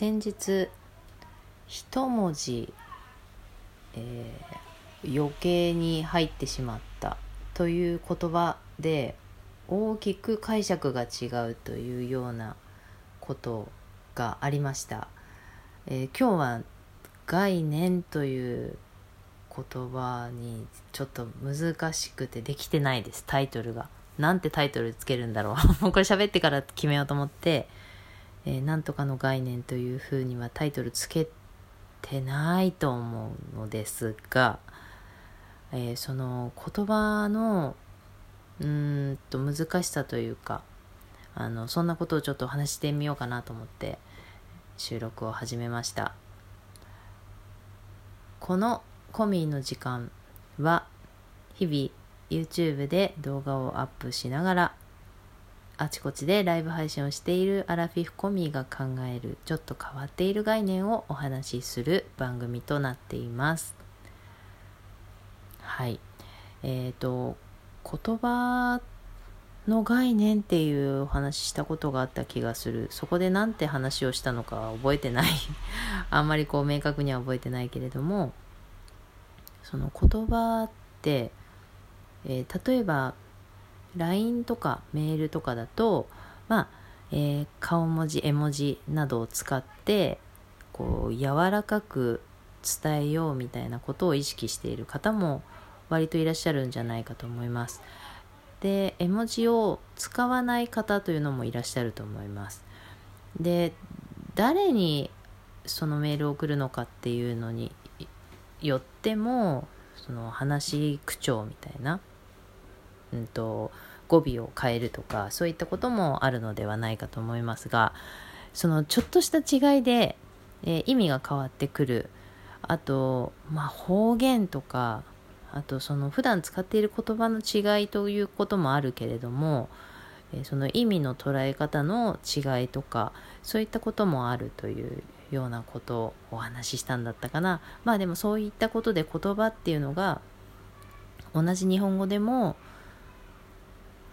先日一文字、えー、余計に入ってしまったという言葉で大きく解釈が違うというようなことがありました、えー、今日は概念という言葉にちょっと難しくてできてないです。タイトルが。なんてタイトルつけるんだろう。もうこれ喋ってから決めようと思ってえー、なんとかの概念というふうにはタイトルつけてないと思うのですが、えー、その言葉のうんと難しさというかあのそんなことをちょっと話してみようかなと思って収録を始めました。このコミーの時間は日々 YouTube で動画をアップしながらあちこちでライブ配信をしているアラフィフコミが考えるちょっと変わっている概念をお話しする番組となっています。はい。えっ、ー、と、言葉の概念っていうお話したことがあった気がする。そこで何て話をしたのか覚えてない あんまりこう明確には覚えてないけれども、その言葉って、えー、例えば LINE とかメールとかだと、まあ、えー、顔文字、絵文字などを使って、こう、柔らかく伝えようみたいなことを意識している方も割といらっしゃるんじゃないかと思います。で、絵文字を使わない方というのもいらっしゃると思います。で、誰にそのメールを送るのかっていうのによっても、その話口調みたいなうんと、語尾を変えるとかそういったこともあるのではないかと思いますがそのちょっとした違いで、えー、意味が変わってくる。あと、まあ、方言とかあとその普段使っている言葉の違いということもあるけれども、えー、その意味の捉え方の違いとかそういったこともあるというようなことをお話ししたんだったかな。まあでもそういったことで言葉っていうのが同じ日本語でも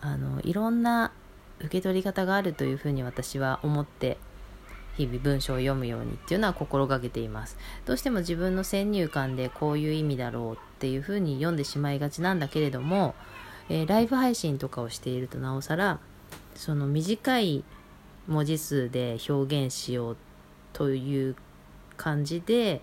あのいろんな受け取り方があるというふうに私は思って日々文章を読むようにっていうのは心がけています。どうしても自分の先入観でこういう意味だろうっていうふうに読んでしまいがちなんだけれども、えー、ライブ配信とかをしているとなおさらその短い文字数で表現しようという感じで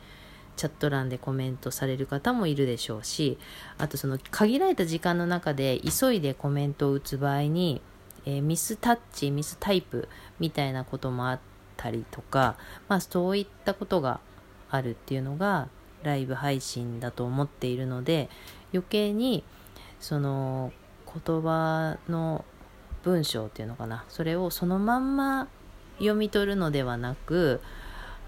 チャット欄でコメントされる方もいるでしょうしあとその限られた時間の中で急いでコメントを打つ場合に、えー、ミスタッチミスタイプみたいなこともあったりとか、まあ、そういったことがあるっていうのがライブ配信だと思っているので余計にその言葉の文章っていうのかなそれをそのまんま読み取るのではなく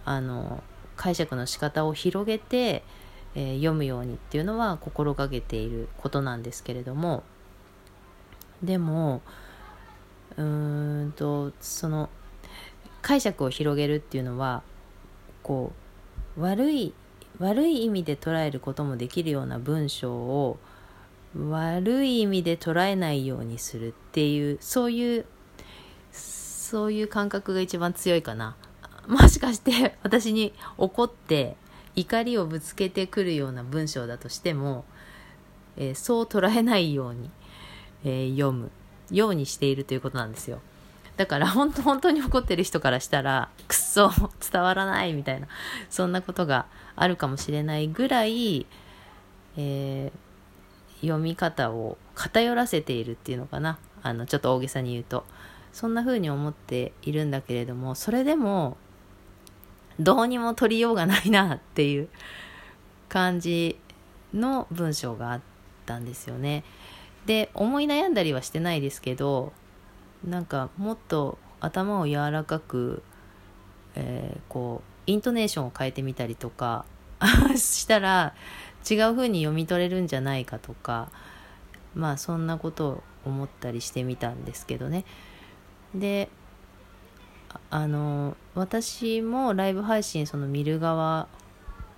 あの解釈の仕方を広げて、えー、読むようにっていうのは心がけていることなんですけれども。でもうーんとその解釈を広げるっていうのはこう悪い悪い意味で捉えることもできるような文章を悪い意味で捉えないようにするっていうそういうそういう感覚が一番強いかな。もしかして私に怒って怒りをぶつけてくるような文章だとしても、えー、そう捉えないように、えー、読むようにしているということなんですよ。だから本当本当に怒ってる人からしたらくっそ伝わらないみたいなそんなことがあるかもしれないぐらい、えー、読み方を偏らせているっていうのかなあのちょっと大げさに言うとそんな風に思っているんだけれどもそれでもどうにも取りようがないなっていう感じの文章があったんですよね。で思い悩んだりはしてないですけどなんかもっと頭を柔らかく、えー、こうイントネーションを変えてみたりとか したら違う風に読み取れるんじゃないかとかまあそんなことを思ったりしてみたんですけどね。であの私もライブ配信その見る側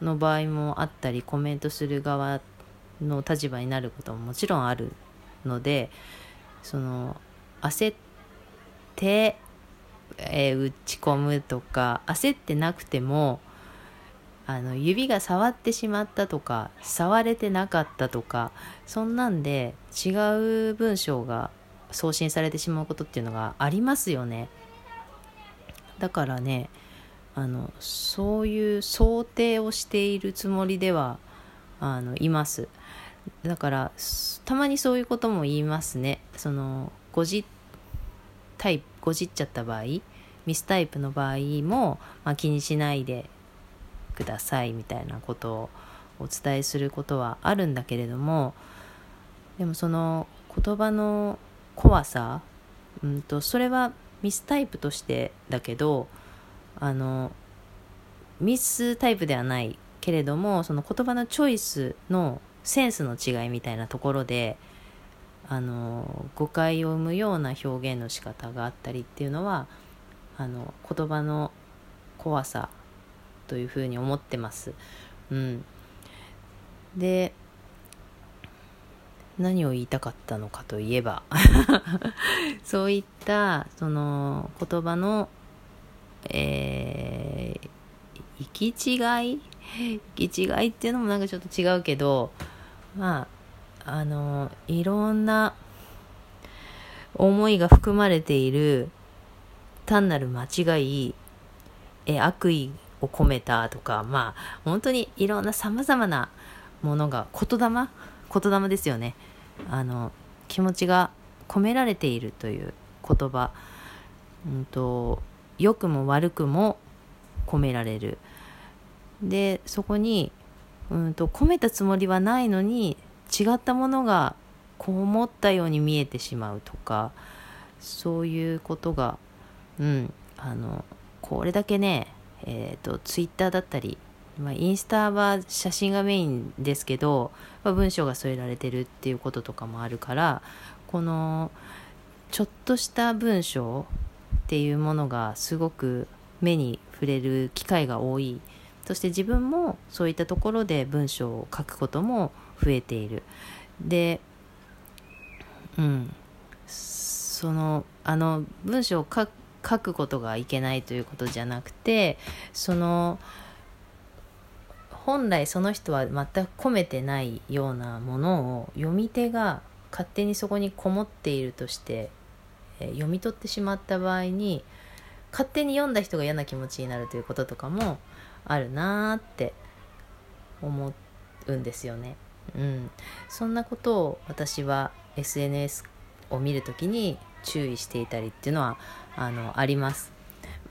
の場合もあったりコメントする側の立場になることももちろんあるのでその焦ってえー打ち込むとか焦ってなくてもあの指が触ってしまったとか触れてなかったとかそんなんで違う文章が送信されてしまうことっていうのがありますよね。だからねあのそういう想定をしているつもりではあのいます。だからたまにそういうことも言いますね。その誤字タイプ誤字っちゃった場合ミスタイプの場合も、まあ、気にしないでくださいみたいなことをお伝えすることはあるんだけれどもでもその言葉の怖さ、うんと、それはミスタイプとしてだけどあのミスタイプではないけれどもその言葉のチョイスのセンスの違いみたいなところであの誤解を生むような表現の仕方があったりっていうのはあの言葉の怖さというふうに思ってます。うん、で何を言いたかったのかといえば そういったその言葉の、えー、行き違い？行き違いっていうのもなんかちょっと違うけどまああのいろんな思いが含まれている単なる間違いえ悪意を込めたとかまあ本当にいろんなさまざまなものが言霊？言霊ですよね。あの気持ちが込められているという言葉、うんと、良くも悪くも込められる。でそこに、うんと込めたつもりはないのに違ったものがこう思ったように見えてしまうとかそういうことがうんあのこれだけねえーと、ツイッターだったり、まあ、インスタは写真がメインですけど、まあ、文章が添えられてるっていうこととかもあるからこのちょっとした文章っていうものがすごく目に触れる機会が多い。そして自分もそういったところで文章を書くことも増えている。でうん。そのあの文章を書く書くことがいけないということじゃなくてその本来その人は全く込めてないようなものを読み手が勝手にそこにこもっているとして、えー、読み取ってしまった場合に勝手に読んだ人が嫌な気持ちになるということとかもあるなーって思うんですよね。うん、そんなことを私は SNS を見るときに注意していたりっていうのはあのあります。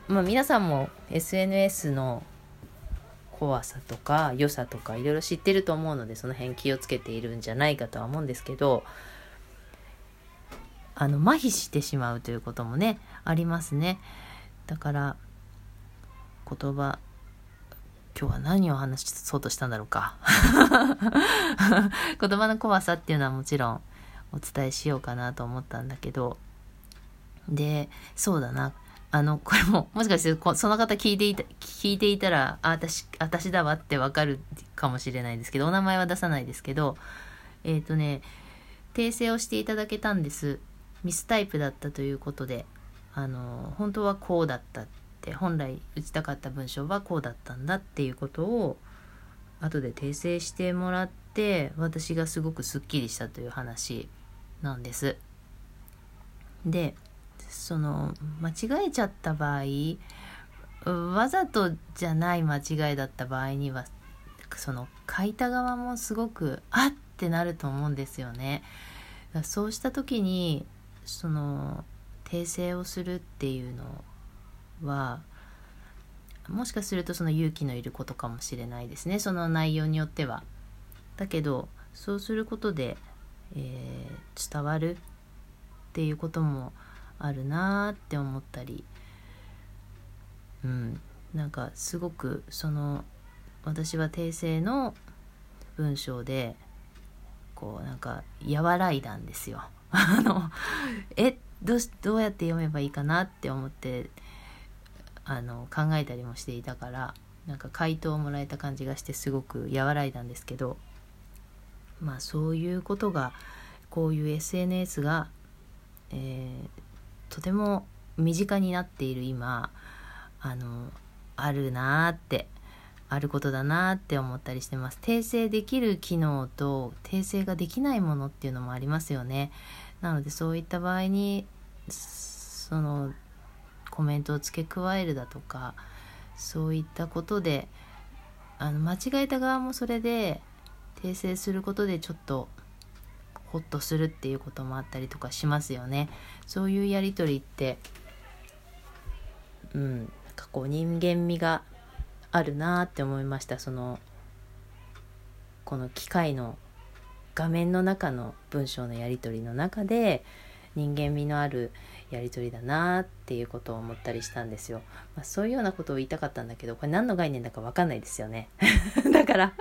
まあ、皆さんも SNS の怖さとか良さとかいろいろ知ってると思うのでその辺気をつけているんじゃないかとは思うんですけどあの麻痺してしまうということもねありますね。だから言葉今日は何を話しそうとしたんだろうか。言葉の怖さっていうのはもちろんお伝えしようかなと思ったんだけど。で、そうだな。あの、これも、もしかしてその方聞いていた、聞いていたら、あ、私、私だわってわかるかもしれないですけど、お名前は出さないですけど、えっ、ー、とね、訂正をしていただけたんです。ミスタイプだったということで、あの、本当はこうだったって、本来打ちたかった文章はこうだったんだっていうことを、後で訂正してもらって、私がすごくすっきりしたという話なんです。で、その間違えちゃった場合わざとじゃない間違いだった場合にはその書いた側もすごくあってなると思うんですよね。そうした時にその訂正をするっていうのはもしかするとその勇気のいることかもしれないですねその内容によっては。だけどそうすることで、えー、伝わるっていうこともあるなって思ったりうんなんかすごくその私は訂正の文章でこうなんか和らいだんですよ。あのえどうどうやって読めばいいかなって思ってあの考えたりもしていたからなんか回答をもらえた感じがしてすごく和らいだんですけどまあそういうことがこういう SNS が、えー、とても身近になっている今あのあるなーってあることだなって思ったりしてます。訂正できる機能と訂正ができないものっていうのもありますよね。なのでそういった場合にそのコメントを付け加えるだとかそういったことであの間違えた側もそれで訂正することでちょっとホッとするっていうこともあったりとかしますよね。そういうやり取りってうん過去人間味があるなって思いました。そのこの機械の画面の中の文章のやり取りの中で人間味のあるやり取りだなっていうことを思ったりしたんですよ、まあ、そういうようなことを言いたかったんだけどこれ何の概念だか分かんないですよね。だから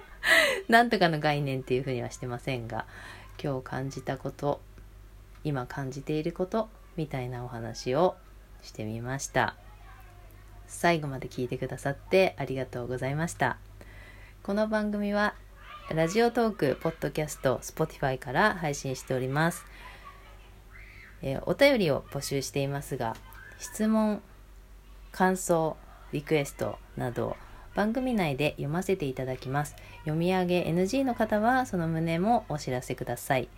なんとかの概念っていうふうにはしてませんが今日感じたこと今感じていることみたいなお話をしてみました最後まで聞いてくださってありがとうございましたこの番組はラジオトーク、ポッドキャスト、Spotify から配信しております。えー、お便りを募集していますが、質問、感想、リクエストなど番組内で読ませていただきます。読み上げ NG の方はその旨もお知らせください。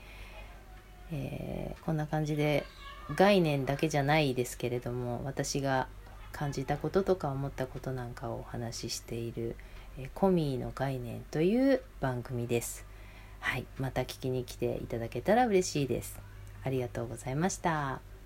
えー、こんな感じで概念だけじゃないですけれども私が感じたこととか思ったことなんかをお話ししている、えコミーの概念という番組です。はい、また聞きに来ていただけたら嬉しいです。ありがとうございました。